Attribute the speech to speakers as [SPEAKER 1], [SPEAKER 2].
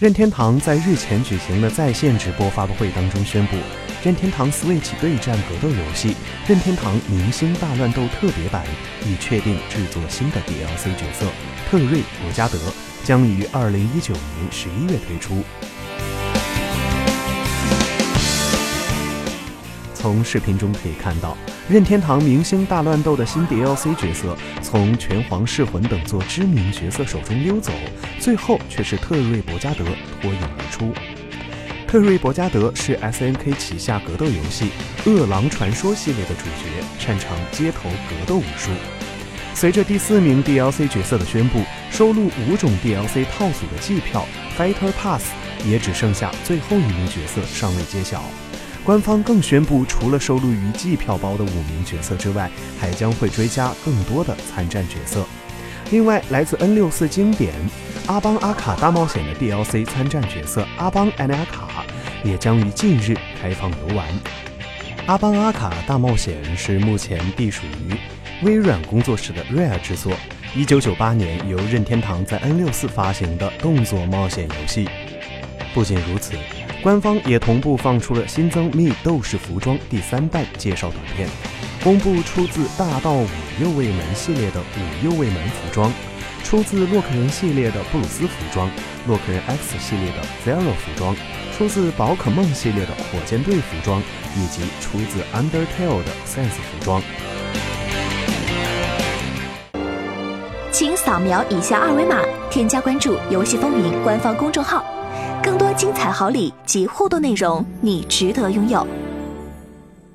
[SPEAKER 1] 任天堂在日前举行的在线直播发布会当中宣布，任天堂 Switch 对战格斗游戏《任天堂明星大乱斗特别版》已确定制作新的 DLC 角色特瑞·罗加德，将于二零一九年十一月推出。从视频中可以看到，任天堂明星大乱斗的新 DLC 角色从拳皇噬魂等作知名角色手中溜走，最后却是特瑞·博加德脱颖而出。特瑞·博加德是 SNK 旗下格斗游戏《饿狼传说》系列的主角，擅长街头格斗武术。随着第四名 DLC 角色的宣布，收录五种 DLC 套组的季票 Fighter Pass 也只剩下最后一名角色尚未揭晓。官方更宣布，除了收录于季票包的五名角色之外，还将会追加更多的参战角色。另外，来自 N64 经典《阿邦阿卡大冒险》的 DLC 参战角色阿邦安阿卡也将于近日开放游玩。阿邦阿卡大冒险是目前隶属于微软工作室的 Rare 制作，1998年由任天堂在 N64 发行的动作冒险游戏。不仅如此。官方也同步放出了新增《密斗士服装》第三代介绍短片，公布出自大道五右卫门系列的五右卫门服装，出自洛克人系列的布鲁斯服装，洛克人 X 系列的 Zero 服装，出自宝可梦系列的火箭队服装，以及出自 Undertale 的 Sense 服装。
[SPEAKER 2] 请扫描以下二维码，添加关注“游戏风云”官方公众号。更多精彩好礼及互动内容，你值得拥有。